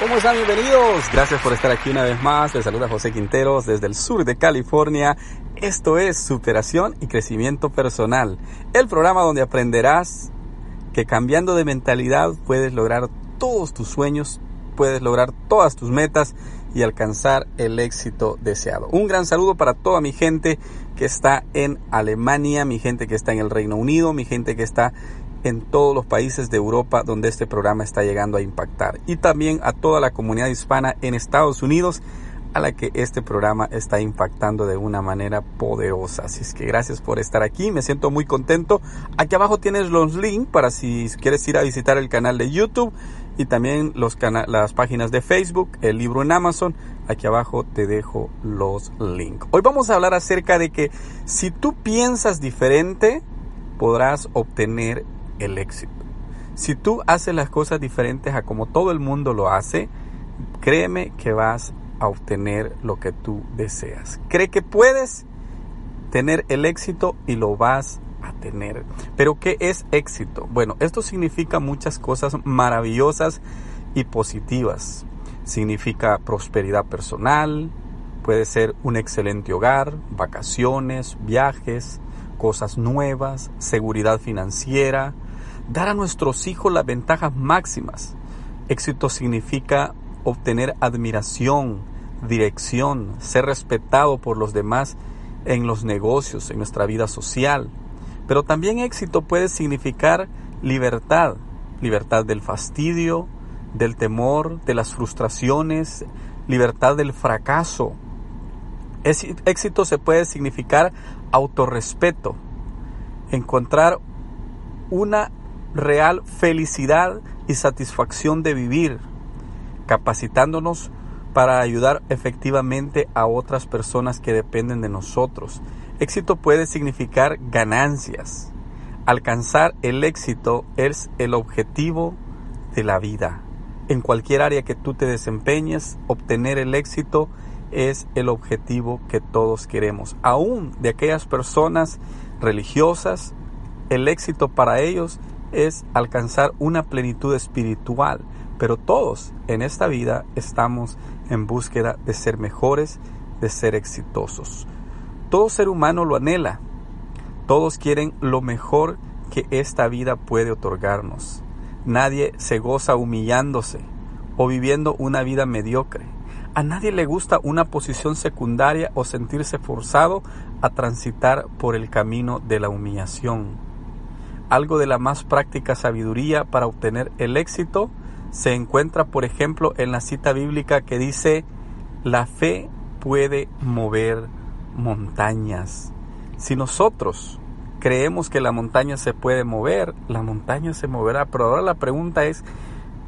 ¿Cómo están? Bienvenidos. Gracias por estar aquí una vez más. Les saluda José Quinteros desde el sur de California. Esto es Superación y Crecimiento Personal, el programa donde aprenderás que cambiando de mentalidad puedes lograr todos tus sueños, puedes lograr todas tus metas y alcanzar el éxito deseado. Un gran saludo para toda mi gente que está en Alemania, mi gente que está en el Reino Unido, mi gente que está en todos los países de Europa donde este programa está llegando a impactar y también a toda la comunidad hispana en Estados Unidos a la que este programa está impactando de una manera poderosa. Así es que gracias por estar aquí, me siento muy contento. Aquí abajo tienes los links para si quieres ir a visitar el canal de YouTube y también las páginas de Facebook, el libro en Amazon. Aquí abajo te dejo los links. Hoy vamos a hablar acerca de que si tú piensas diferente, podrás obtener el éxito. Si tú haces las cosas diferentes a como todo el mundo lo hace, créeme que vas a obtener lo que tú deseas. Cree que puedes tener el éxito y lo vas a tener. Pero ¿qué es éxito? Bueno, esto significa muchas cosas maravillosas y positivas. Significa prosperidad personal, puede ser un excelente hogar, vacaciones, viajes, cosas nuevas, seguridad financiera, dar a nuestros hijos las ventajas máximas. Éxito significa obtener admiración, dirección, ser respetado por los demás en los negocios, en nuestra vida social. Pero también éxito puede significar libertad, libertad del fastidio, del temor, de las frustraciones, libertad del fracaso. Éxito se puede significar autorrespeto, encontrar una real felicidad y satisfacción de vivir, capacitándonos para ayudar efectivamente a otras personas que dependen de nosotros. Éxito puede significar ganancias. Alcanzar el éxito es el objetivo de la vida. En cualquier área que tú te desempeñes, obtener el éxito es el objetivo que todos queremos. Aún de aquellas personas religiosas, el éxito para ellos es alcanzar una plenitud espiritual, pero todos en esta vida estamos en búsqueda de ser mejores, de ser exitosos. Todo ser humano lo anhela. Todos quieren lo mejor que esta vida puede otorgarnos. Nadie se goza humillándose o viviendo una vida mediocre. A nadie le gusta una posición secundaria o sentirse forzado a transitar por el camino de la humillación algo de la más práctica sabiduría para obtener el éxito se encuentra, por ejemplo, en la cita bíblica que dice, la fe puede mover montañas. Si nosotros creemos que la montaña se puede mover, la montaña se moverá. Pero ahora la pregunta es,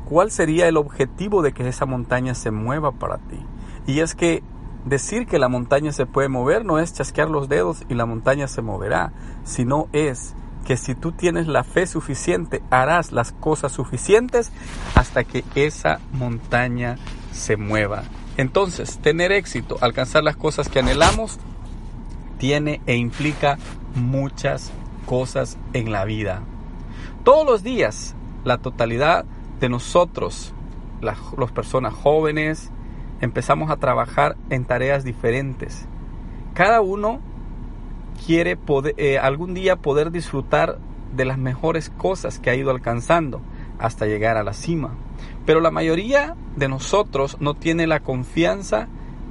¿cuál sería el objetivo de que esa montaña se mueva para ti? Y es que decir que la montaña se puede mover no es chasquear los dedos y la montaña se moverá, sino es que si tú tienes la fe suficiente, harás las cosas suficientes hasta que esa montaña se mueva. Entonces, tener éxito, alcanzar las cosas que anhelamos, tiene e implica muchas cosas en la vida. Todos los días, la totalidad de nosotros, las, personas jóvenes, empezamos a trabajar en tareas diferentes. Cada uno quiere eh, algún día poder disfrutar de las mejores cosas que ha ido alcanzando hasta llegar a la cima. Pero la mayoría de nosotros no tiene la confianza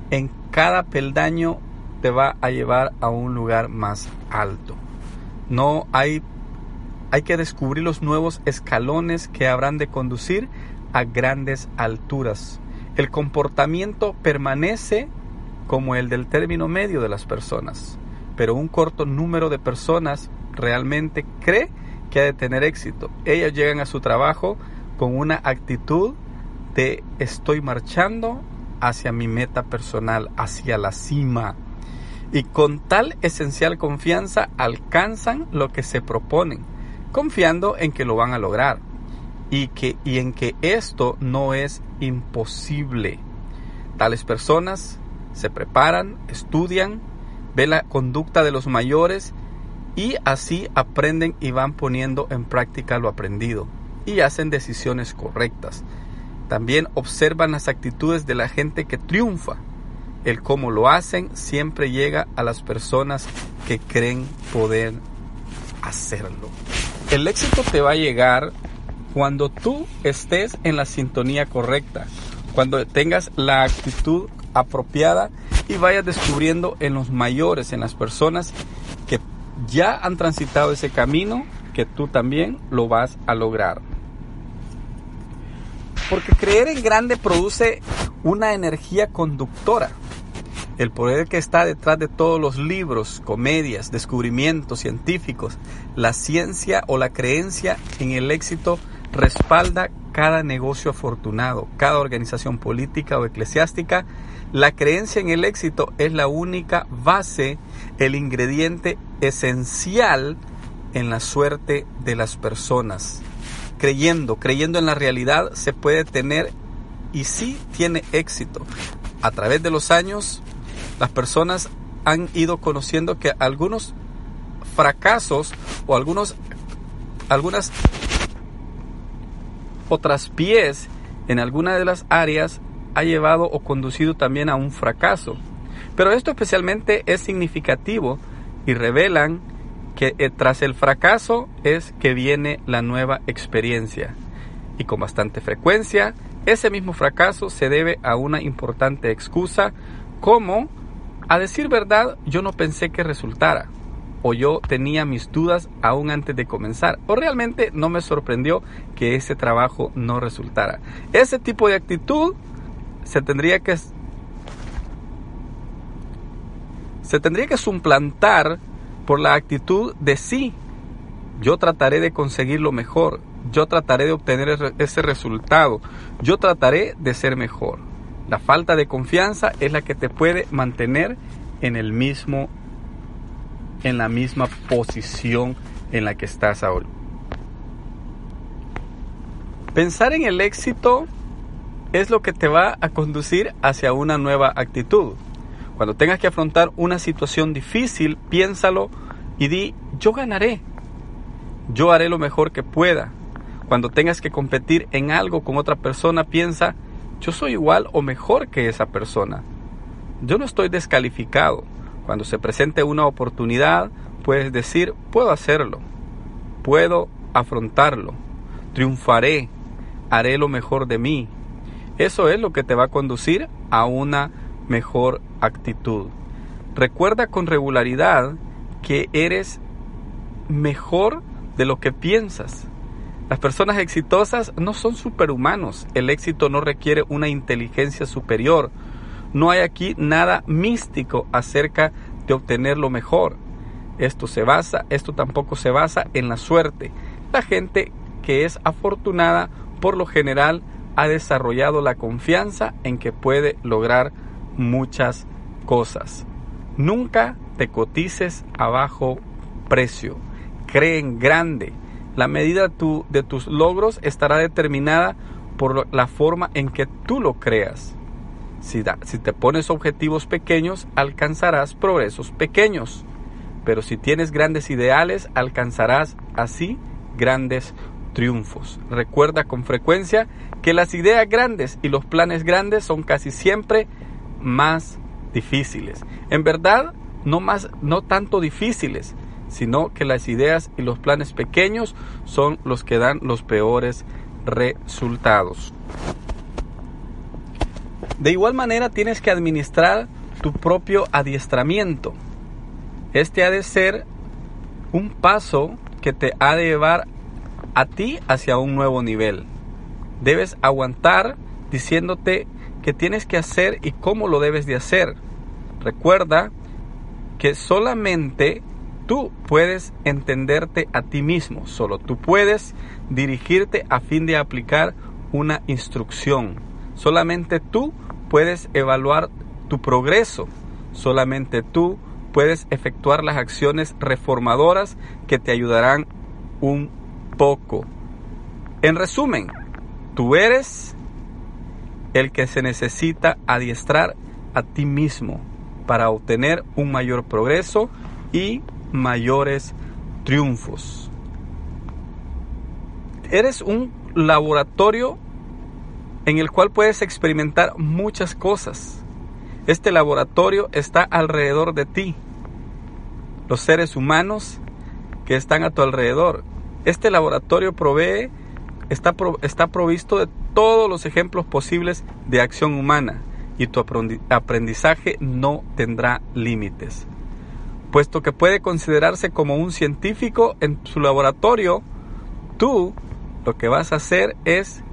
en cada peldaño te va a llevar a un lugar más alto. No hay hay que descubrir los nuevos escalones que habrán de conducir a grandes alturas. El comportamiento permanece como el del término medio de las personas pero un corto número de personas realmente cree que ha de tener éxito. Ellas llegan a su trabajo con una actitud de estoy marchando hacia mi meta personal, hacia la cima. Y con tal esencial confianza alcanzan lo que se proponen, confiando en que lo van a lograr y, que, y en que esto no es imposible. Tales personas se preparan, estudian, ven la conducta de los mayores y así aprenden y van poniendo en práctica lo aprendido y hacen decisiones correctas. También observan las actitudes de la gente que triunfa. El cómo lo hacen siempre llega a las personas que creen poder hacerlo. El éxito te va a llegar cuando tú estés en la sintonía correcta, cuando tengas la actitud apropiada y vayas descubriendo en los mayores, en las personas que ya han transitado ese camino, que tú también lo vas a lograr. Porque creer en grande produce una energía conductora. El poder que está detrás de todos los libros, comedias, descubrimientos científicos, la ciencia o la creencia en el éxito respalda cada negocio afortunado, cada organización política o eclesiástica. La creencia en el éxito es la única base, el ingrediente esencial en la suerte de las personas creyendo, creyendo en la realidad, se puede tener y sí tiene éxito. A través de los años, las personas han ido conociendo que algunos fracasos o algunos, algunas otras pies en alguna de las áreas ha llevado o conducido también a un fracaso. Pero esto especialmente es significativo y revelan que eh, tras el fracaso es que viene la nueva experiencia. Y con bastante frecuencia, ese mismo fracaso se debe a una importante excusa como, a decir verdad, yo no pensé que resultara, o yo tenía mis dudas aún antes de comenzar, o realmente no me sorprendió que ese trabajo no resultara. Ese tipo de actitud se tendría que se tendría que suplantar por la actitud de sí. Yo trataré de conseguir lo mejor, yo trataré de obtener ese resultado, yo trataré de ser mejor. La falta de confianza es la que te puede mantener en el mismo en la misma posición en la que estás ahora. Pensar en el éxito es lo que te va a conducir hacia una nueva actitud. Cuando tengas que afrontar una situación difícil, piénsalo y di, yo ganaré. Yo haré lo mejor que pueda. Cuando tengas que competir en algo con otra persona, piensa, yo soy igual o mejor que esa persona. Yo no estoy descalificado. Cuando se presente una oportunidad, puedes decir, puedo hacerlo. Puedo afrontarlo. Triunfaré. Haré lo mejor de mí. Eso es lo que te va a conducir a una mejor actitud. Recuerda con regularidad que eres mejor de lo que piensas. Las personas exitosas no son superhumanos. El éxito no requiere una inteligencia superior. No hay aquí nada místico acerca obtener lo mejor. Esto se basa, esto tampoco se basa en la suerte. La gente que es afortunada por lo general ha desarrollado la confianza en que puede lograr muchas cosas. Nunca te cotices a bajo precio. Cree en grande. La medida de tus logros estará determinada por la forma en que tú lo creas. Si, te pones objetivos pequeños, alcanzarás progresos pequeños. Pero si tienes grandes ideales, alcanzarás así grandes triunfos. Recuerda con frecuencia que las ideas grandes y los planes grandes son casi siempre más difíciles. En verdad, no, más, no tanto difíciles, sino que las ideas y los planes pequeños son los que dan los peores resultados. De igual manera tienes que administrar tu propio adiestramiento. Este ha de ser un paso que te ha de llevar a ti hacia un nuevo nivel. Debes aguantar diciéndote que tienes que hacer y cómo lo debes de hacer. Recuerda que solamente tú puedes entenderte a ti mismo, solo tú puedes dirigirte a fin de aplicar una instrucción. Solamente tú puedes evaluar tu progreso. Solamente tú puedes efectuar las acciones reformadoras que te ayudarán un poco. En resumen, tú eres el que se necesita adiestrar a ti mismo para obtener un mayor progreso y mayores triunfos. Eres un laboratorio en el cual puedes experimentar muchas cosas. Este laboratorio está alrededor de ti. Los seres humanos que están a tu alrededor. Este laboratorio provee, está, está provisto de todos los ejemplos posibles de acción humana y tu aprendizaje no tendrá límites. Puesto que puede considerarse como un científico en su laboratorio, tú lo que vas a hacer es,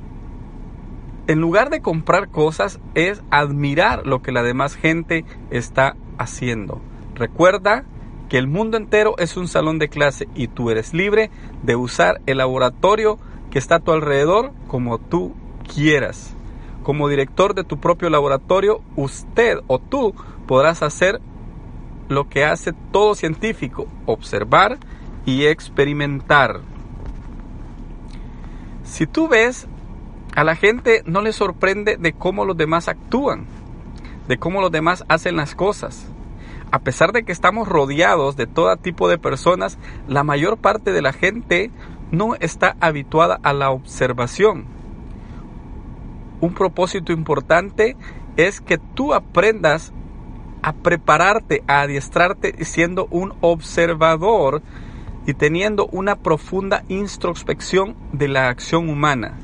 en lugar de comprar cosas, es admirar lo que la demás gente está haciendo. Recuerda que el mundo entero es un salón de clase y tú eres libre de usar el laboratorio que está a tu alrededor como tú quieras. Como director de tu propio laboratorio, usted o tú podrás hacer lo que hace todo científico, observar y experimentar. Si tú ves, a la gente no le sorprende de cómo los demás actúan, de cómo los demás hacen las cosas. A pesar de que estamos rodeados de todo tipo de personas, la mayor parte de la gente no está habituada a la observación. Un propósito importante es que tú aprendas a prepararte, a adiestrarte siendo un observador y teniendo una profunda introspección de la acción humana.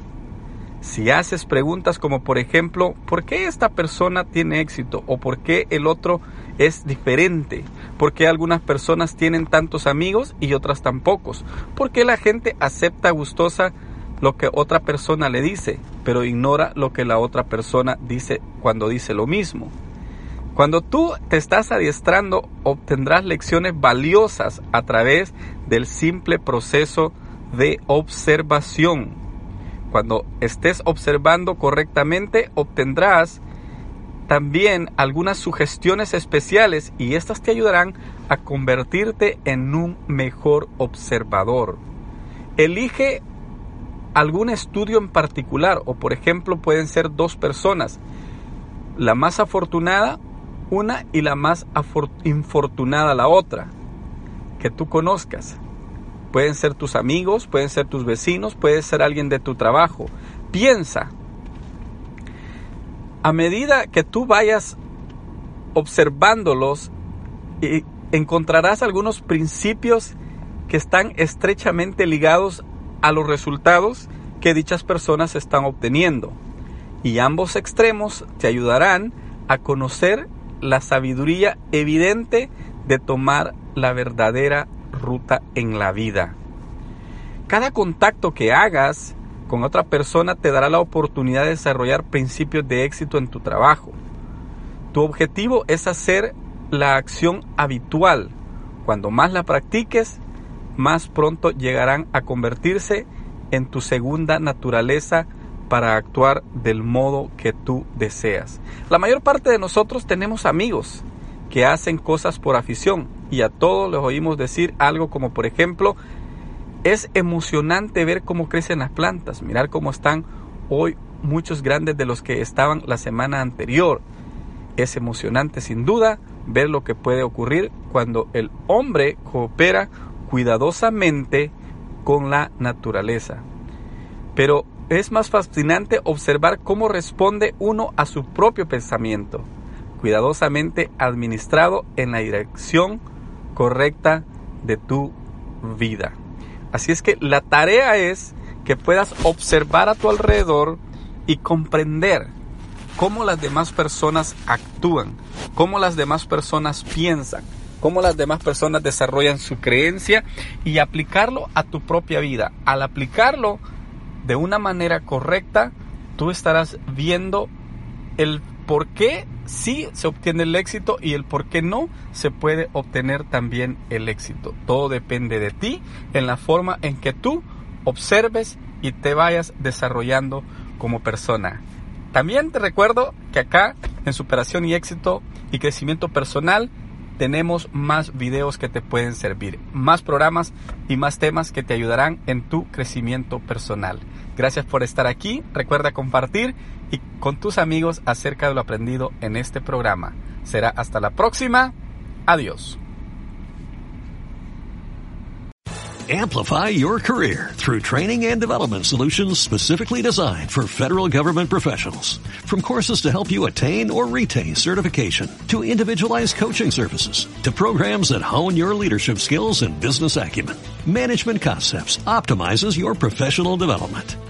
Si haces preguntas como por ejemplo, ¿por qué esta persona tiene éxito? ¿O por qué el otro es diferente? ¿Por qué algunas personas tienen tantos amigos y otras tan pocos? ¿Por qué la gente acepta gustosa lo que otra persona le dice, pero ignora lo que la otra persona dice cuando dice lo mismo? Cuando tú te estás adiestrando, obtendrás lecciones valiosas a través del simple proceso de observación. Cuando estés observando correctamente, obtendrás también algunas sugestiones especiales y estas te ayudarán a convertirte en un mejor observador. Elige algún estudio en particular o por ejemplo pueden ser dos personas. La más afortunada una y la más infortunada la otra, que tú conozcas. Pueden ser tus amigos, pueden ser tus vecinos, puede ser alguien de tu trabajo. Piensa, a medida que tú vayas observándolos, encontrarás algunos principios que están estrechamente ligados a los resultados que dichas personas están obteniendo. Y ambos extremos te ayudarán a conocer la sabiduría evidente de tomar la verdadera ruta en la vida. Cada contacto que hagas con otra persona te dará la oportunidad de desarrollar principios de éxito en tu trabajo. Tu objetivo es hacer la acción habitual. Cuando más la practiques, más pronto llegarán a convertirse en tu segunda naturaleza para actuar del modo que tú deseas. La mayor parte de nosotros tenemos amigos que hacen cosas por afición y a todos les oímos decir algo como por ejemplo, es emocionante ver cómo crecen las plantas, mirar cómo están hoy muchos grandes de los que estaban la semana anterior. Es emocionante sin duda ver lo que puede ocurrir cuando el hombre coopera cuidadosamente con la naturaleza. Pero es más fascinante observar cómo responde uno a su propio pensamiento, cuidadosamente administrado en la dirección correcta de tu vida. Así es que la tarea es que puedas observar a tu alrededor y comprender cómo las demás personas actúan, cómo las demás personas piensan, cómo las demás personas desarrollan su creencia y aplicarlo a tu propia vida. Al aplicarlo de una manera correcta, tú estarás viendo el por qué sí se obtiene el éxito y el por qué no se puede obtener también el éxito. Todo depende de ti en la forma en que tú observes y te vayas desarrollando como persona. También te recuerdo que acá en Superación y Éxito y Crecimiento Personal tenemos más videos que te pueden servir, más programas y más temas que te ayudarán en tu crecimiento personal. Gracias por estar aquí, recuerda compartir y con tus amigos acerca de lo aprendido en este programa. Será hasta la próxima. Adiós. Amplify your career through training and development solutions specifically designed for federal government professionals. From courses to help you attain or retain certification, to individualized coaching services, to programs that hone your leadership skills and business acumen, Management Concepts optimizes your professional development.